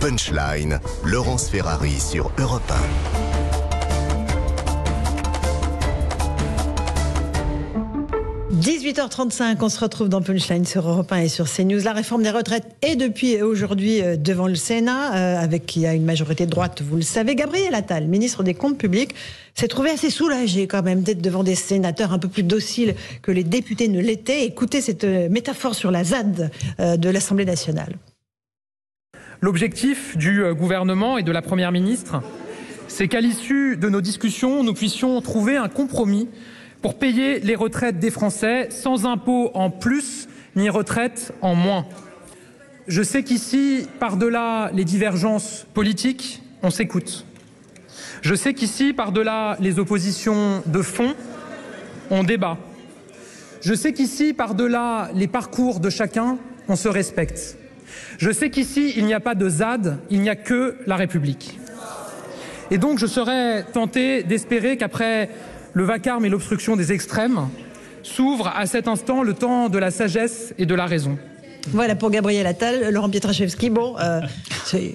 Punchline, Laurence Ferrari sur Europe 18h35, on se retrouve dans Punchline sur Europe 1 et sur CNews. La réforme des retraites est depuis aujourd'hui euh, devant le Sénat, euh, avec qui a une majorité droite, vous le savez. Gabriel Attal, ministre des Comptes publics, s'est trouvé assez soulagé quand même d'être devant des sénateurs un peu plus dociles que les députés ne l'étaient. Écoutez cette euh, métaphore sur la ZAD de l'Assemblée nationale. L'objectif du gouvernement et de la Première ministre, c'est qu'à l'issue de nos discussions, nous puissions trouver un compromis pour payer les retraites des Français sans impôt en plus ni retraite en moins. Je sais qu'ici, par-delà les divergences politiques, on s'écoute. Je sais qu'ici, par-delà les oppositions de fond, on débat. Je sais qu'ici, par-delà les parcours de chacun, on se respecte. Je sais qu'ici, il n'y a pas de ZAD, il n'y a que la République. Et donc, je serais tenté d'espérer qu'après le vacarme et l'obstruction des extrêmes, s'ouvre à cet instant le temps de la sagesse et de la raison. Voilà pour Gabriel Attal, Laurent Pietraszewski. Bon, euh, c'est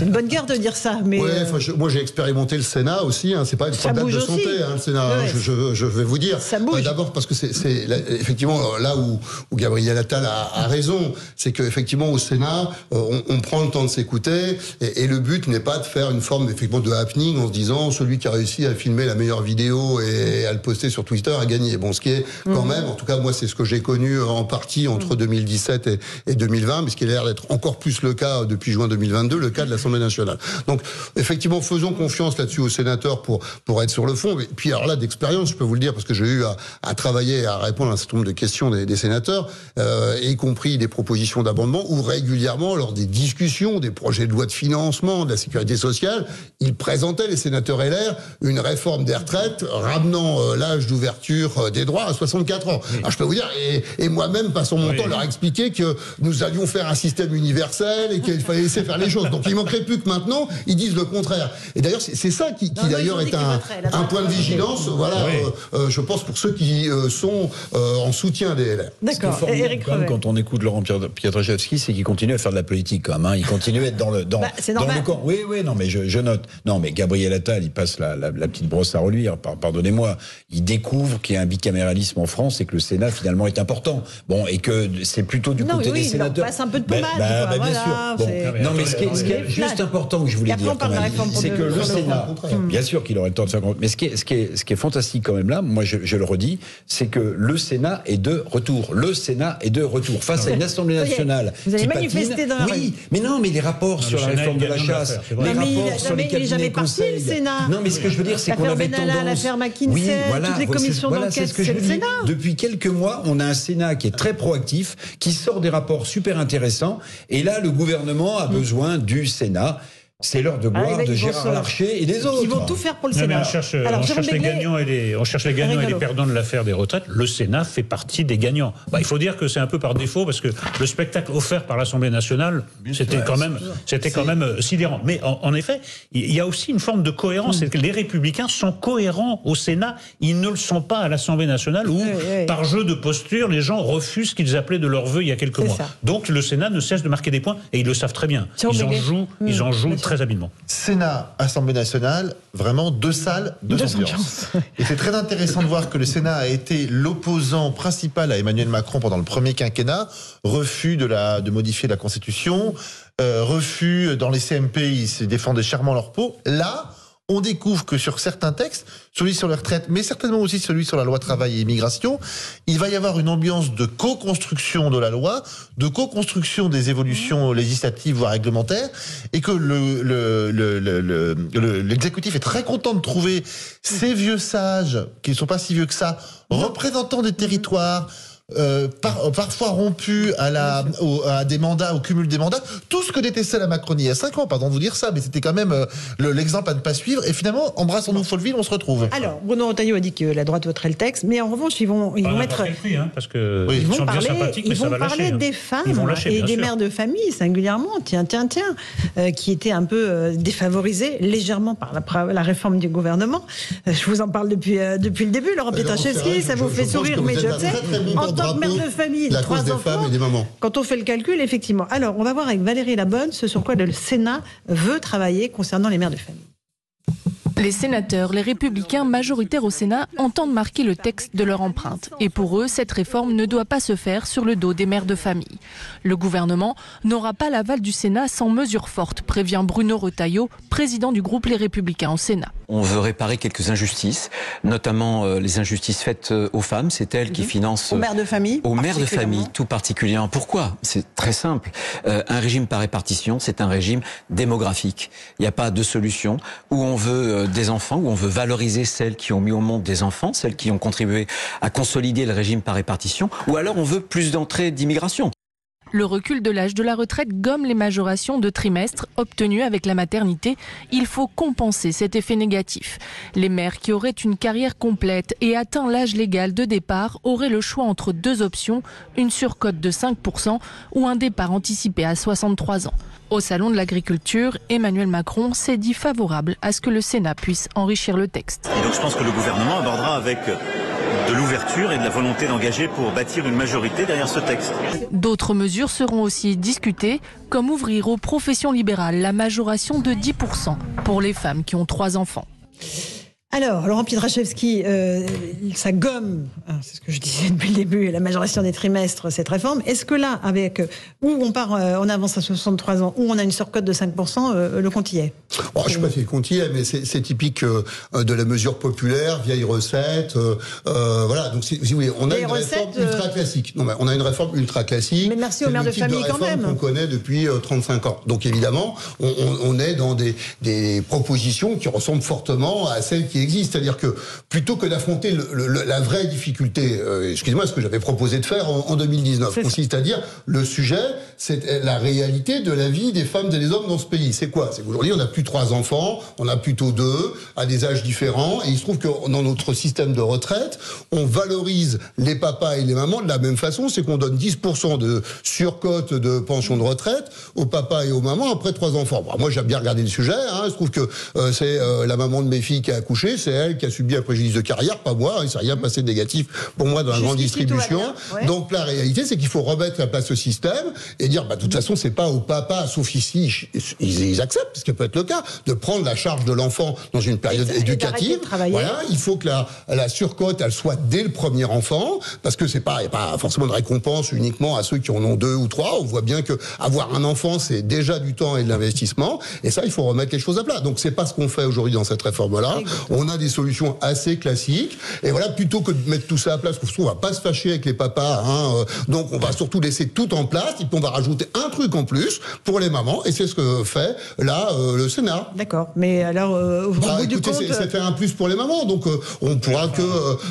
une bonne guerre de dire ça, mais ouais, euh, moi j'ai expérimenté le Sénat aussi. Hein, c'est pas une problème de santé, hein, le Sénat. Hein, je, je, vais vous dire. Ça bouge. D'abord parce que c'est effectivement là où, où, Gabriel Attal a, a raison, c'est qu'effectivement au Sénat, euh, on, on, prend le temps de s'écouter et, et, le but n'est pas de faire une forme effectivement de happening en se disant celui qui a réussi à filmer la meilleure vidéo et à le poster sur Twitter a gagné. Bon, ce qui est quand mhm. même, en tout cas moi c'est ce que j'ai connu en partie entre 2017 mhm. Et et, 2020, mais ce qui a l'air d'être encore plus le cas depuis juin 2022, le cas de l'Assemblée nationale. Donc, effectivement, faisons confiance là-dessus aux sénateurs pour, pour être sur le fond. Et puis, alors là, d'expérience, je peux vous le dire, parce que j'ai eu à, à, travailler, à répondre à un certain nombre de questions des, des sénateurs, euh, y compris des propositions d'amendement, où régulièrement, lors des discussions, des projets de loi de financement de la sécurité sociale, ils présentaient, les sénateurs LR, une réforme des retraites ramenant euh, l'âge d'ouverture euh, des droits à 64 ans. Alors, je peux vous dire, et, et moi-même, passons mon temps à leur expliquer que nous allions faire un système universel et qu'il fallait laisser faire les choses. Donc il manquerait plus que maintenant, ils disent le contraire. Et d'ailleurs, c'est ça qui, qui d'ailleurs est un, un, point de vigilance, voilà, euh, euh, je pense pour ceux qui euh, sont en soutien des LR. D'accord. Quand on écoute Laurent Pietraszewski, c'est qu'il continue à faire de la politique quand même. Hein. Il continue à être dans le, dans, bah, dans le camp. Oui, oui, non, mais je, je, note. Non, mais Gabriel Attal, il passe la, la, la petite brosse à reluire. Pardonnez-moi. Il découvre qu'il y a un bicaméralisme en France et que le Sénat finalement est important. Bon, et que c'est plutôt du côté oui, il passe un peu de pommade. Bah, bah, bien sûr. non, mais ce qui est, juste important que je voulais dire, c'est que le Sénat, bien sûr qu'il aurait le temps de faire. Mais ce qui est, ce qui est, ce qui est fantastique quand même là, moi je, le redis, c'est que le Sénat est de retour. Le Sénat est de retour face à une Assemblée nationale. Vous allez manifester dans la Oui, mais non, mais les rapports sur la réforme de la chasse, les rapports sur les cabinets conseils. Non, mais ce que je veux dire, c'est qu'on avait tendance. L'affaire McKinsey, toutes les commissions d'enquête, c'est le Sénat. Depuis quelques mois, on a un Sénat qui est très proactif, qui sort des rapports super intéressant. Et là, le gouvernement a mm. besoin du Sénat c'est l'heure de gloire ah, de Gérard Larcher et des autres. Ils vont tout faire pour le Sénat. on cherche, les gagnants et les, on cherche les gagnants et les perdants de l'affaire des retraites. Le Sénat fait partie des gagnants. Bah, il faut dire que c'est un peu par défaut parce que le spectacle offert par l'Assemblée nationale, c'était quand même, c'était quand même euh, sidérant. Mais en, effet, il y a aussi une forme de cohérence. Que les Républicains sont cohérents au Sénat. Ils ne le sont pas à l'Assemblée nationale où, par jeu de posture, les gens refusent ce qu'ils appelaient de leur vœu il y a quelques mois. Donc le Sénat ne cesse de marquer des points et ils le savent très bien. Ils en jouent, ils en jouent très Sénat, Assemblée nationale, vraiment deux salles, deux, ambiances. Et c'est très intéressant de voir que le Sénat a été l'opposant principal à Emmanuel Macron pendant le premier quinquennat, refus de, la, de modifier la Constitution, euh, refus dans les CMP, ils se défendaient chèrement leur peau. Là, on découvre que sur certains textes, celui sur les retraites, mais certainement aussi celui sur la loi travail et immigration, il va y avoir une ambiance de co-construction de la loi, de co-construction des évolutions législatives voire réglementaires, et que l'exécutif le, est très content de trouver ces vieux sages, qui ne sont pas si vieux que ça, représentants des territoires, euh, par, parfois rompu à, la, à des mandats, au cumul des mandats, tout ce que détestait la Macronie il y a 5 ans, pardon de vous dire ça, mais c'était quand même euh, l'exemple à ne pas suivre. Et finalement, embrassons-nous Folleville, on se retrouve. Alors, Bruno Retailleau a dit que la droite voterait le texte, mais en revanche, ils vont, ils vont mettre. hein, parce que ils, vont parler, ils vont parler des femmes et des mères de famille, singulièrement, tiens, tiens, tiens, euh, qui étaient un peu défavorisées légèrement par la, la, réforme du gouvernement. je vous en parle depuis, depuis le début, Laurent Pietraszewski, ça vous fait sourire, mais je sais tant que mère de famille, la trois cause des enfants, femmes et des mamans. Quand on fait le calcul, effectivement. Alors, on va voir avec Valérie Labonne ce sur quoi le Sénat veut travailler concernant les mères de famille. Les sénateurs, les républicains majoritaires au Sénat entendent marquer le texte de leur empreinte. Et pour eux, cette réforme ne doit pas se faire sur le dos des mères de famille. Le gouvernement n'aura pas l'aval du Sénat sans mesures fortes, prévient Bruno Retailleau, président du groupe Les Républicains au Sénat. On veut réparer quelques injustices, notamment euh, les injustices faites euh, aux femmes. C'est elles qui Mhm. financent... Aux mères de famille Aux mères de famille, tout particulièrement. Pourquoi? C'est très simple. Euh, un régime par répartition, c'est un régime démographique. Il n'y a pas de solution où on veut euh, des enfants, où on veut valoriser celles qui ont mis au monde des enfants, celles qui ont contribué à consolider le régime par répartition, ou alors on veut plus d'entrées d'immigration. Le recul de l'âge de la retraite gomme les majorations de trimestre obtenues avec la maternité. Il faut compenser cet effet négatif. Les mères qui auraient une carrière complète et atteint l'âge légal de départ auraient le choix entre deux options, une surcote de 5% ou un départ anticipé à 63 ans. Au Salon de l'agriculture, Emmanuel Macron s'est dit favorable à ce que le Sénat puisse enrichir le texte. Et donc je pense que le gouvernement abordera avec de l'ouverture et de la volonté d'engager pour bâtir une majorité derrière ce texte. D'autres mesures seront aussi discutées, comme ouvrir aux professions libérales la majoration de 10% pour les femmes qui ont trois enfants. Alors, Laurent Pietraszewski, euh, ça gomme, hein, c'est ce que je disais depuis le début, la majoration des trimestres, cette réforme. Est-ce que là, avec euh, où on part, euh, on avance à 63 ans, où on a une surcote de 5%, euh, le compte y est Oh, je ne sais pas si le compte y est, mais c'est typique euh, de la mesure populaire, vieille recette. voilà, donc si, voulez, on a une réforme ultra classique. Non, mais on a une réforme ultra classique. Mais merci mères le de famille quand même. qu'on connaît depuis euh, 35 ans. Donc évidemment, on, on- on est dans des, des propositions qui ressemblent fortement à celles qui existent. C'est-à-dire que plutôt que d'affronter le- le- la vraie difficulté, euh, excusez-moi, ce que j'avais proposé de faire en, en 2019, C'est ça. consiste à dire le sujet, c'est la réalité de la vie des femmes et des hommes dans ce pays. C'est quoi? C'est qu'aujourd'hui, on n'a plus trois enfants, on a plutôt deux, à des âges différents, et il se trouve que dans notre système de retraite, on valorise les papas et les mamans de la même façon, c'est qu'on donne 10% de surcote de pension de retraite aux papas et aux mamans après trois enfants. Bon, moi, j'ai bien regardé le sujet, hein, il se trouve que euh, c'est euh, la maman de mes filles qui a accouché, c'est elle qui a subi un préjudice de carrière, pas moi, il s'est rien passé de négatif pour moi dans la grande distribution. ouais. Donc la réalité, c'est qu'il faut remettre à place ce système et dire, bah, de toute façon, c'est pas au papa, sauf ici, ils, ils acceptent, ce qui peut être le cas, de prendre la charge de l'enfant dans une période Et- éducative. Voilà, il faut que la, la surcote, elle soit dès le premier enfant, parce que c'est pas, y a pas forcément de récompense uniquement à ceux qui en ont deux ou trois. On voit bien que avoir un enfant, c'est déjà du temps et de l'investissement. Et ça, il faut remettre les choses à plat. Donc c'est pas ce qu'on fait aujourd'hui dans cette réforme-là. On a des solutions assez classiques. Et voilà, plutôt que de mettre tout ça à place, parce qu'on va pas se fâcher avec les papas. Hein, euh, donc on va surtout laisser tout en place. Et puis on va rajouter un truc en plus pour les mamans. Et c'est ce que fait là euh, le Sénat. D'accord. Mais alors, euh, au Bah, bout du écoutez, compte, c'est- ça fait un plus pour les mamans, donc euh, on pourra que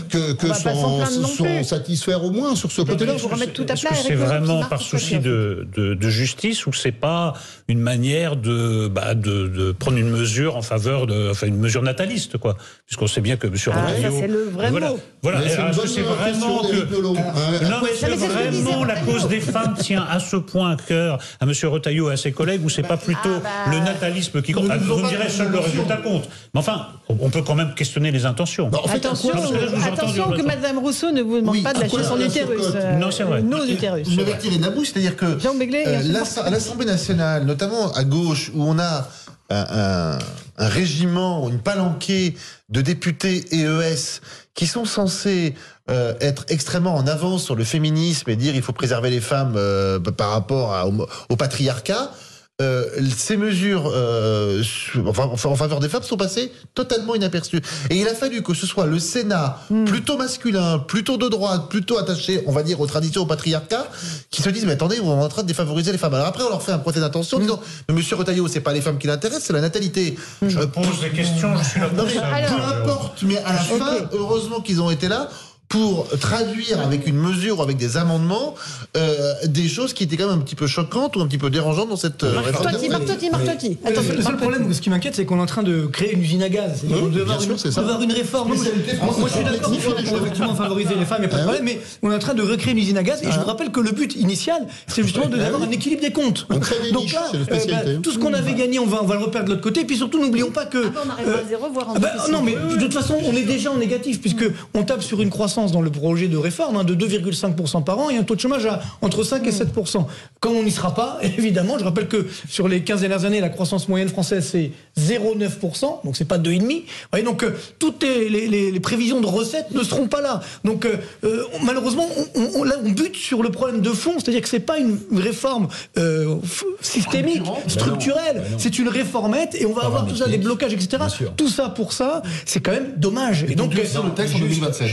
que, que s'en satisfaire au moins sur ce côté-là. Est-ce que c'est vraiment par souci de, de justice ou c'est pas une manière de, bah, de, de prendre une mesure en faveur de, enfin une mesure nataliste quoi, puisqu'on sait bien que M. Ah, Retailleau- c'est le vrai voilà, mot. Voilà. Mais c'est que vraiment que non, mais c'est ce que disait vraiment la cause des femmes tient à ce point à cœur à M. Retailleau et à ses collègues ou c'est pas plutôt Ah, bah. le natalisme qui compte Ah, Vous me direz seul le résultat compte. Mais enfin, on peut quand même questionner les intentions. Bah, en fait, Attention, vous attention que. Madame Rousseau ne vous demande Oui, pas de lâcher son la utérus. euh, Non, c'est vrai. Nos utérus. Je vais tirer de la bouche, c'est-à-dire que Jean euh, à l'Assemblée nationale, notamment à gauche, où on a un, régiment, une palanquée de députés EES qui sont censés euh, être extrêmement en avance sur le féminisme et dire il faut préserver les femmes euh, par rapport au patriarcat. Euh, ces mesures euh, enfin, en en faveur des femmes sont passées totalement inaperçues. Et il a fallu que ce soit le Sénat, plutôt masculin, plutôt de droite, plutôt attaché, on va dire, aux traditions, au patriarcat, qui se disent, mais attendez, vous êtes en train de défavoriser les femmes. Alors après, on leur fait un procès d'intention en disant, mais monsieur Retailleau, c'est pas les femmes qui l'intéressent, c'est la natalité. Je pose des questions, je suis là Non mais ça. peu importe, mais à la fin, heureusement qu'ils ont été là pour traduire avec une mesure ou avec des amendements euh, des choses qui étaient quand même un petit peu choquantes ou un petit peu dérangeantes dans cette euh, réforme. Totti, Marc Totti, Marc Totti. Le Attends, seul- le Marc seul Totti. problème, ce qui m'inquiète, c'est qu'on est en train de créer une usine à gaz. On ça. doit avoir une réforme. Moi, moi, je suis d'accord qu'il faut, effectivement favoriser les femmes, il n'y a pas de problème, mais on est en train de recréer une usine à gaz. Et je vous rappelle que le but initial, c'est justement de- d'avoir un équilibre des comptes. On crée des Donc niches, là, euh, bah, spécialité. tout ce qu'on avait gagné, on va, on va le reperdre de l'autre côté. Et puis surtout, n'oublions pas que. Ah bah, on arrivera à zéro, voire en Ah bah, non, mais de toute façon, on est déjà en négatif, puisque on tape sur une croissance croissance dans le projet de réforme hein, de 2,5% par an et un taux de chômage à entre 5 et 7%. Comme on n'y sera pas, évidemment, je rappelle que sur les 15 dernières années, la croissance moyenne française, c'est 0,9%, donc c'est pas 2,5%. Vous voyez, donc euh, toutes les, prévisions de recettes ne seront pas là. Donc euh, euh, malheureusement, on, on, bute sur le problème de fond, c'est-à-dire que c'est pas une réforme systémique, structurelle, c'est une réformette et on va avoir tout ça, des blocages, etc. Tout ça pour ça, c'est quand même dommage. Et, donc, le texte en 2027.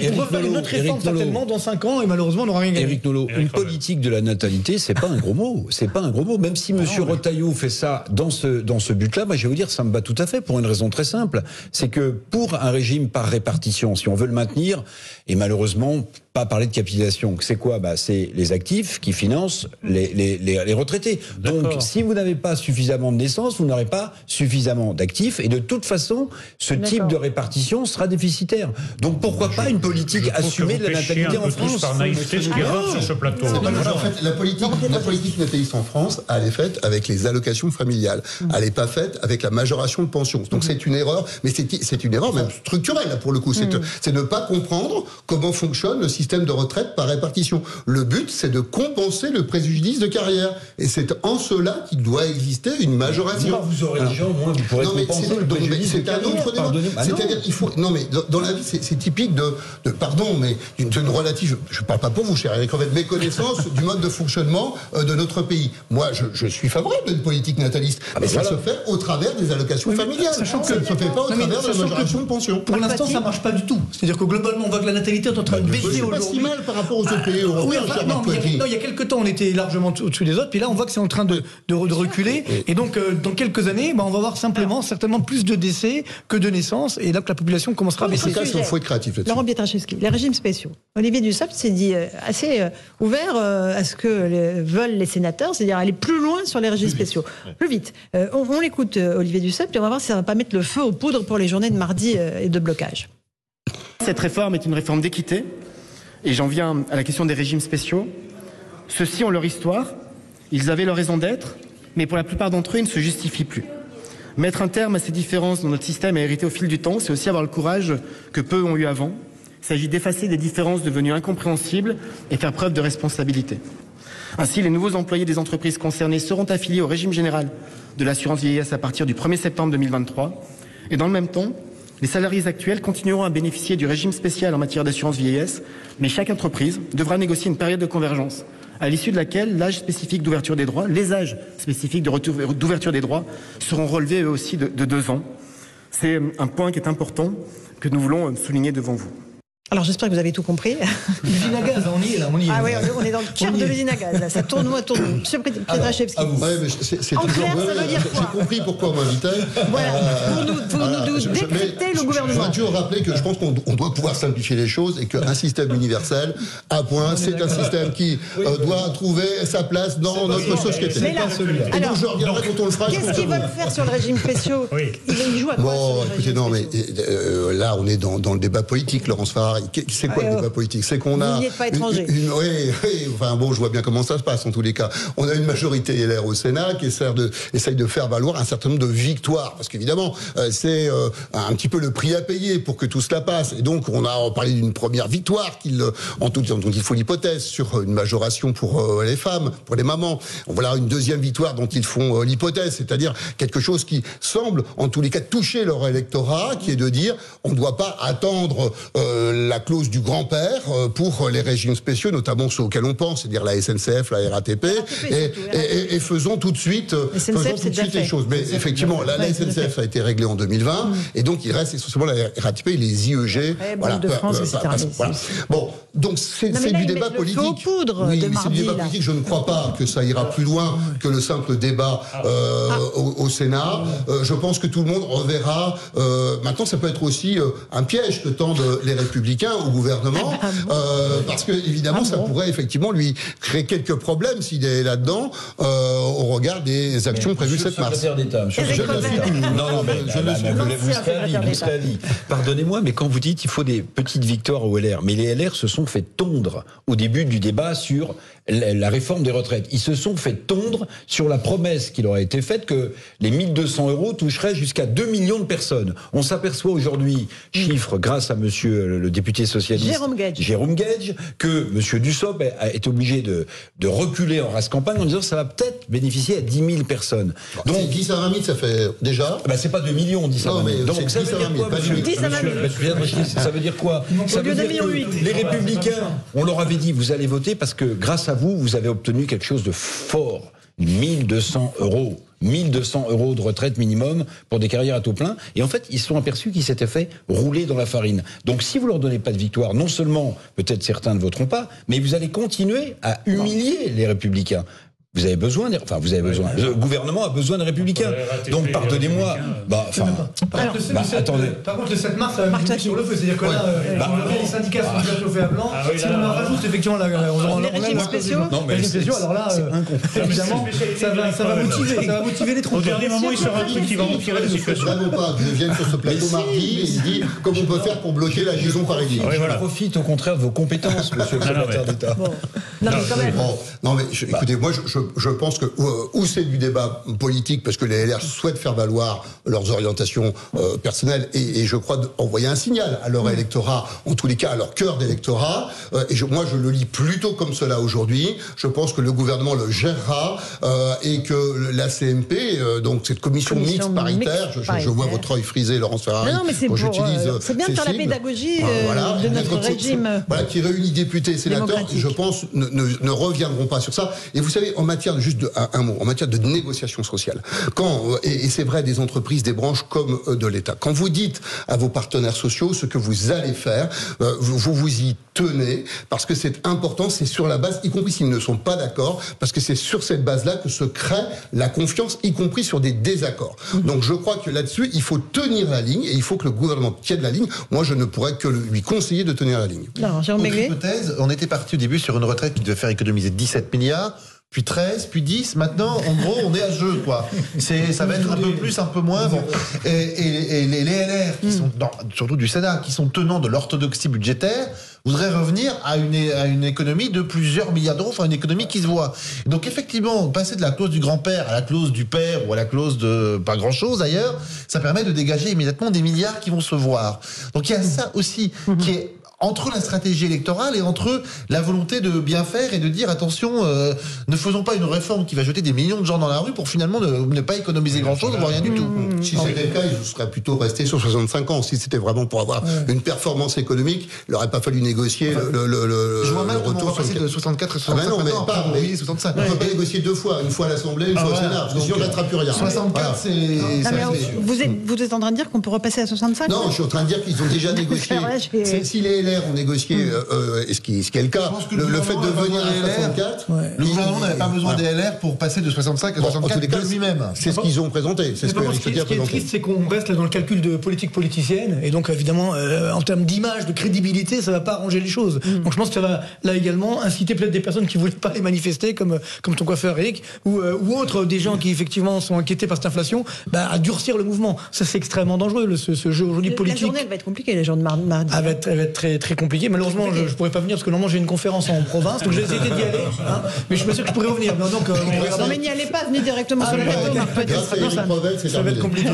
Et, on va faire une autre réforme certainement dans 5 ans et malheureusement on n'aura rien gagné. Éric Nolot, une politique de la natalité, c'est pas un gros mot. C'est pas un gros mot. Même si M. Rotaillot fait ça dans ce, dans ce but-là, moi je vais vous dire, ça me bat tout à fait pour une raison très simple. C'est que pour un régime par répartition, si on veut le maintenir, et malheureusement, pas parler de capitalisation. C'est quoi bah, C'est les actifs qui financent les, les, les, retraités. Donc, si vous n'avez pas suffisamment de naissances, vous n'aurez pas suffisamment d'actifs. Et de toute façon, ce type de répartition sera déficitaire. Donc, pourquoi pas une politique assumée de la natalité en France par naïveté ce qui ah, sur ce plateau. En fait, la politique, la politique nataliste en France, elle est faite avec les allocations familiales. Mm. Elle n'est pas faite avec la majoration de pension. Donc, mm. c'est une erreur, mais c'est une erreur même structurelle, pour le coup. C'est mm. ne pas comprendre comment fonctionne le système système de retraite par répartition. Le but, c'est de compenser le préjudice de carrière. Et c'est en cela qu'il doit exister une majoration. vous aurez déjà, au moins, vous pourrez non, mais C'est un autre débat. C'est-à-dire qu'il faut. Non, mais dans, la vie, c'est typique de, de, Pardon, mais d'une relative. Je ne parle pas pour vous, cher Eric Revet, méconnaissance du mode de fonctionnement euh, de notre pays. Moi, je, je suis favorable d'une politique nataliste. Ah, mais ça se fait au travers des allocations familiales. Sachant que ça ne se fait pas au travers de la majoration de pension. Pour l'instant, ça ne marche pas du tout. C'est-à-dire que globalement, on voit que la natalité est en train de bah, baisser pas si mal par rapport aux autres pays européens. non, il y a quelques temps, on était largement au-dessus des autres, puis là, on voit que c'est en train de, de, reculer. Et donc, euh, dans quelques années, bah, on va avoir simplement, certainement plus de décès que de naissances, et là que la population commencera à baisser. En tout cas, il faut être créatif là-dessus. Laurent Pietraszewski, les régimes spéciaux. Olivier Dussopt s'est dit euh, assez euh, ouvert à ce que veulent les sénateurs, c'est-à-dire aller plus loin sur les régimes spéciaux. Plus vite. on, l'écoute, Olivier Dussopt, et on va voir si ça ne va pas mettre le feu aux poudres pour les journées de mardi et de blocage. Cette réforme est une réforme d'équité, et j'en viens à la question des régimes spéciaux. Ceux-ci ont leur histoire, ils avaient leur raison d'être, mais pour la plupart d'entre eux, ils ne se justifient plus. Mettre un terme à ces différences dont notre système a hérité au fil du temps, c'est aussi avoir le courage que peu ont eu avant. Il s'agit d'effacer des différences devenues incompréhensibles et faire preuve de responsabilité. Ainsi, les nouveaux employés des entreprises concernées seront affiliés au régime général de l'assurance vieillesse à partir du 1er septembre 2023. Et dans le même temps, les salariés actuels continueront à bénéficier du régime spécial en matière d'assurance vieillesse, mais chaque entreprise devra négocier une période de convergence, à l'issue de laquelle l'âge spécifique d'ouverture des droits, les âges spécifiques d'ouverture des droits seront relevés eux aussi de, de deux ans. C'est un point qui est important que nous voulons souligner devant vous. Alors j'espère que vous avez tout compris. L'usine à gaz, on y est là, on y est. Ah oui, on est dans le cœur de l'usine à gaz. Là. Ça tourne, moi, tourne. Monsieur Pietraszewski. Ouais, mais c'est en clair, ça veut dire quoi J'ai compris pourquoi on m'invitait. Voilà, euh, pour nous, pour voilà, nous décrypter le gouvernement. Je voudrais toujours rappeler que je pense qu'on doit pouvoir simplifier les choses et qu'un système universel, à point, c'est un système qui euh, doit trouver sa place dans notre société. Mais là, et donc je reviendrai quand on le fera. Qu'est-ce qu'ils veulent faire sur le régime spéciaux Ils jouent à quoi Bon, écoutez, non, mais euh, là, on est dans le débat politique, Laurence C'est quoi politique? C'est qu'on a. Pas étranger. oui, oui, enfin bon, je vois bien comment ça se passe en tous les cas. On a une majorité LR au Sénat qui essaie de, essaye de faire valoir un certain nombre de victoires. Parce qu'évidemment, euh, c'est euh, un petit peu le prix à payer pour que tout cela passe. Et donc, on a parlé d'une première victoire qu'il, en tout, dont il faut l'hypothèse sur une majoration pour euh, les femmes, pour les mamans. Voilà une deuxième victoire dont ils font l'hypothèse, c'est-à-dire quelque chose qui semble, en tous les cas, toucher leur électorat, qui est de dire on ne doit pas attendre la clause du grand euh, pour les régimes spéciaux, notamment ceux auxquels on pense, c'est-à-dire la SNCF, la RATP, et, faisons tout de suite, faisons tout de suite les choses. Mais effectivement, la, SNCF a été réglée en 2020, mm. et donc il reste essentiellement la RATP et les IEG. Voilà, de France, etc. Bon, donc c'est du débat politique. oui, c'est du débat politique. Je ne crois pas que ça ira plus loin que le simple débat euh, ah. au, Sénat. Euh, je pense que tout le monde reverra. maintenant, ça peut être aussi un piège que tendent les Républicains au gouvernement ah euh, parce que évidemment, ah ça pourrait effectivement lui créer quelques problèmes s'il est là-dedans euh, au regard des actions prévues cette mars. d'État, Non, non, mais je ne suis Pardonnez-moi, mais quand vous dites qu'il faut des petites victoires au LR, mais les LR se sont fait tondre au début du débat sur la réforme des retraites. Ils se sont fait tondre sur la promesse qui leur a été faite que les 1200 euros toucheraient jusqu'à 2 millions de personnes. On s'aperçoit aujourd'hui, chiffre grâce à monsieur le député socialiste Jérôme Gage, Jérôme Gage que monsieur Dussopt a été obligé de, de reculer en race campagne en disant que ça va peut-être bénéficier à 10 000 personnes. Donc 10 à 20 000, ça fait déjà. Bah, c'est pas 2 millions, 10 à 20 000. Donc ça veut dire quoi, monsieur, 10 à 20 000. Ça veut dire quoi? Ça veut dire que les républicains, on leur avait dit, vous allez voter parce que grâce à vous, vous avez obtenu quelque chose de fort. 1200 euros. 1200 euros de retraite minimum pour des carrières à taux plein. Et en fait, ils se sont aperçus qu'ils s'étaient fait rouler dans la farine. Donc si vous leur donnez pas de victoire, non seulement peut-être certains ne voteront pas, mais vous allez continuer à humilier les républicains. Vous avez besoin, des, enfin vous avez besoin. Le gouvernement a besoin de républicains. Donc pardonnez-moi. Bah, enfin, par, contre, le, bah, attendez. par contre, le 7 mars, ça va mettre sur le feu. C'est-à-dire que là, euh, bah, les syndicats sont déjà chauffés à blanc. Ah, si on en rajoute effectivement là, on, les régimes spéciaux. Non, mais les spéciaux. Alors là, euh, évidemment, ça va, ça va motiver, ça va motiver les troupes. Au dernier moment, il sera un truc qui va empirer la situation. Pas, je viens sur ce plateau mardi et il dit comment on peut faire pour bloquer la liaison parisienne. Je profite au contraire de vos compétences, Monsieur le secrétaire d'État. Non, mais quand même. Non, mais écoutez, moi, je pense que euh, ou c'est du débat politique parce que les LR souhaitent faire valoir leurs orientations euh, personnelles et, et, je crois envoyer un signal à leur électorat, en tous les cas à leur cœur d'électorat. Euh, et je, moi, je le lis plutôt comme cela aujourd'hui. Je pense que le gouvernement le gérera euh, et que la CMP, donc cette commission, mixte paritaire, je, je, vois votre œil frisé, Laurence Ferrari. Non, mais c'est C'est bien de faire la pédagogie de notre régime. Voilà, qui réunit députés et sénateurs je pense, ne, ne, ne, reviendront pas sur ça. Et vous savez, en matière de juste de, un, mot, en matière de négociation sociale. Quand, euh, et, c'est vrai des entreprises, des branches comme euh, de l'État, quand vous dites à vos partenaires sociaux ce que vous allez faire, euh, vous vous y tenez, parce que c'est important, c'est sur la base, y compris s'ils ne sont pas d'accord, parce que c'est sur cette base-là que se crée la confiance, y compris sur des désaccords. Donc je crois que là-dessus, il faut tenir la ligne, et il faut que le gouvernement tienne la ligne. Moi, je ne pourrais que lui conseiller de tenir la ligne. Non, hypothèse, on était parti au début sur une retraite qui devait faire économiser 17 milliards puis 13, puis 10. Maintenant, en gros, on est à jeu, quoi. C'est, ça va être un peu plus, un peu moins. Bon. Et, et, les, LR, qui sont, surtout du Sénat, qui sont tenants de l'orthodoxie budgétaire, voudraient revenir à une, à une économie de plusieurs milliards d'euros, enfin une économie qui se voit. Donc effectivement, passer de la clause du grand-père à la clause du père ou à la clause de pas grand-chose ailleurs, ça permet de dégager immédiatement des milliards qui vont se voir. Donc il y a ça aussi qui est entre la stratégie électorale et entre la volonté de bien faire et de dire attention, euh, ne faisons pas une réforme qui va jeter des millions de gens dans la rue pour finalement ne, pas économiser grand-chose, voire rien du tout. Mmh. Si c'était le cas, il serait plutôt resté sur 65 ans. Si c'était vraiment pour avoir une performance économique, il n'aurait pas fallu négocier le, le, le, je vois mal retour sur de 64 et 65 ah ben non, mais pas, oui, 65. On ne peut pas négocier deux fois, une fois à l'Assemblée, une ah fois au Sénat, parce que sinon on n'attrape plus rien. 64, c'est... Vous êtes, vous êtes en train de dire qu'on peut repasser à 65 Non, je suis en train de dire qu'ils ont déjà négocié. Si les LR ont négocié euh, euh, et ce qui, ce qui est le cas, le, fait de venir à 64, le gouvernement n'avait pas besoin des LR pour passer de 65 à 64 de lui-même. C'est ce qu'ils ont présenté. C'est ce que Ce qui est triste, c'est qu'on reste dans le calcul de politique politicienne, et donc évidemment, euh, en termes d'image, de crédibilité, ça va pas arranger les choses. Mm. Donc je pense que ça va là également inciter peut-être des personnes qui voulaient pas les manifester, comme comme ton coiffeur Eric, ou ou autres, des gens qui effectivement sont inquiétés par cette inflation, bah, à durcir le mouvement. Ça c'est extrêmement dangereux, ce, jeu aujourd'hui politique. La journée elle va être compliquée, les journées de mardi. Elle va être, elle va être très très compliquée. Malheureusement je, ne pourrais pas venir parce que normalement j'ai une conférence en province, donc j'ai essayé d'y aller. Hein, mais je me suis que je pourrais revenir. Non, donc, euh, non mais n'y allez pas, venez directement sur le ah, plateau. Ça va être compliqué.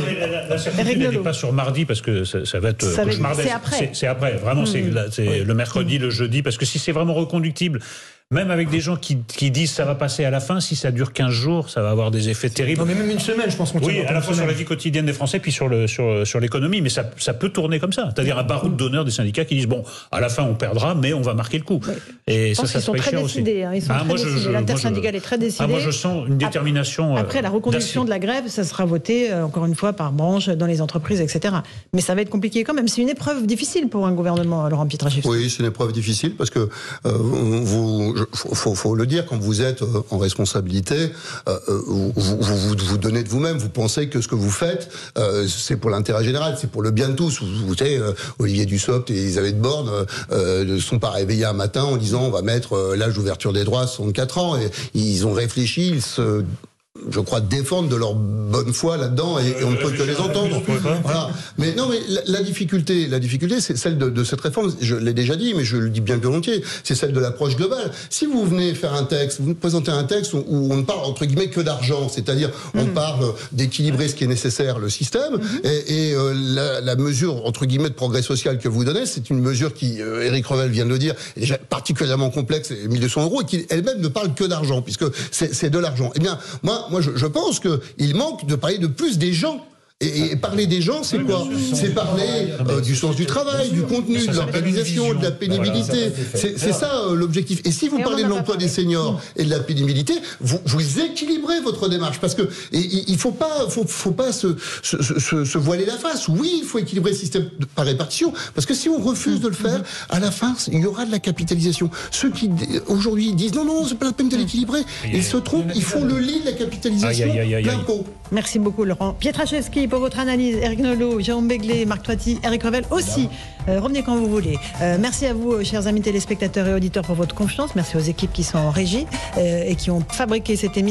La n'est pas sur mardi parce que ça va être C'est après. C'est après. Vraiment, c'est hmm. le mercredi, le jeudi, parce que si c'est vraiment reconductible même avec des gens qui, qui, disent ça va passer à la fin, si ça dure 15 jours, ça va avoir des effets terribles. Non, mais même une semaine, je pense qu'on Oui, à la fois sur la vie quotidienne des Français, puis sur le sur, sur l'économie, mais ça, ça peut tourner comme ça. C'est-à-dire un baroud d'honneur des syndicats qui disent bon, à la fin on perdra, mais on va marquer le coup. Et ça, ça se sont très décidés. Hein. Ils sont ah, très décidés. L'intersyndicale est très décidée. Ah, moi, je sens une détermination. Euh, Après, la reconduction de la grève, ça sera voté euh, encore une fois par branche dans les entreprises, etc. Mais ça va être compliqué quand même. C'est une épreuve difficile pour un gouvernement, Laurent Pietrachevski. Oui, c'est une épreuve difficile parce que euh, vous, faut, faut le dire, quand vous êtes euh, en responsabilité, euh, euh, vous, vous, vous, donnez de vous-même, vous pensez que ce que vous faites, c'est pour l'intérêt général, c'est pour le bien de tous. Vous, savez, Olivier Dussopt et Elisabeth Borne ne sont pas réveillés un matin en disant on va mettre l'âge d'ouverture des droits à 64 ans. Et ils ont réfléchi, ils se je crois, défendre de leur bonne foi là-dedans et, on ne peut que les entendre. Voilà. Mais non, mais la, difficulté, la difficulté, c'est celle de, cette réforme. Je l'ai déjà dit, mais je le dis bien volontiers. C'est celle de l'approche globale. Si vous venez faire un texte, vous présentez un texte où, on ne parle entre guillemets que d'argent, c'est-à-dire on mhm. parle d'équilibrer ce qui est nécessaire, le système, mhm. et, euh, la, mesure entre guillemets de progrès social que vous donnez, c'est une mesure qui, euh, Eric Revel vient de le dire, est déjà particulièrement complexe, 1200 euros, et qui elle-même ne parle que d'argent, puisque c'est de l'argent. Eh bien, moi, moi, je, je pense qu'il manque de parler de plus des gens et, parler des gens, c'est quoi C'est parler euh, du sens du travail, du contenu, de l'organisation, de la pénibilité. C'est ça euh, l'objectif. Et si vous parlez de l'emploi des seniors et de la pénibilité, vous, vous équilibrez votre démarche parce que il faut pas, faut, faut pas se, se, se, voiler la face. Oui, il faut équilibrer le système par répartition parce que si on refuse de le faire, à la fin, il y aura de la capitalisation. Ceux qui aujourd'hui disent non, non, c'est pas la peine de l'équilibrer, ils se trompent. Il faut le lit de la capitalisation l'impôt. Merci beaucoup, Laurent. Pietraszewski pour votre analyse. Eric Nolot, Jérôme Begley, Marc Toiti, Eric Revel aussi. Euh, revenez quand vous voulez. Euh, merci à vous, chers amis téléspectateurs et auditeurs, pour votre confiance. Merci aux équipes qui sont en régie euh, et qui ont fabriqué cette émission.